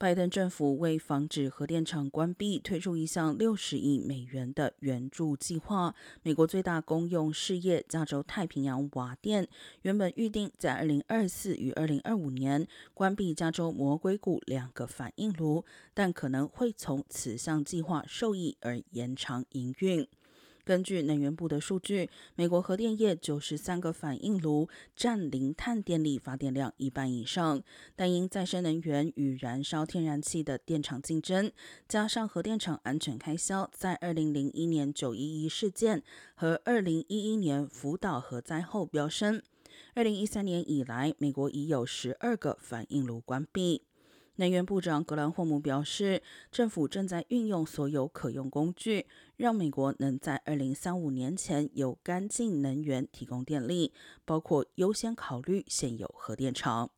拜登政府为防止核电厂关闭，推出一项六十亿美元的援助计划。美国最大公用事业加州太平洋瓦电原本预定在二零二四与二零二五年关闭加州魔鬼谷两个反应炉，但可能会从此项计划受益而延长营运。根据能源部的数据，美国核电业九十三个反应炉占零碳电力发电量一半以上，但因再生能源与燃烧天然气的电厂竞争，加上核电厂安全开销在二零零一年九一一事件和二零一一年福岛核灾后飙升。二零一三年以来，美国已有十二个反应炉关闭。能源部长格兰霍姆表示，政府正在运用所有可用工具，让美国能在二零三五年前有干净能源提供电力，包括优先考虑现有核电厂。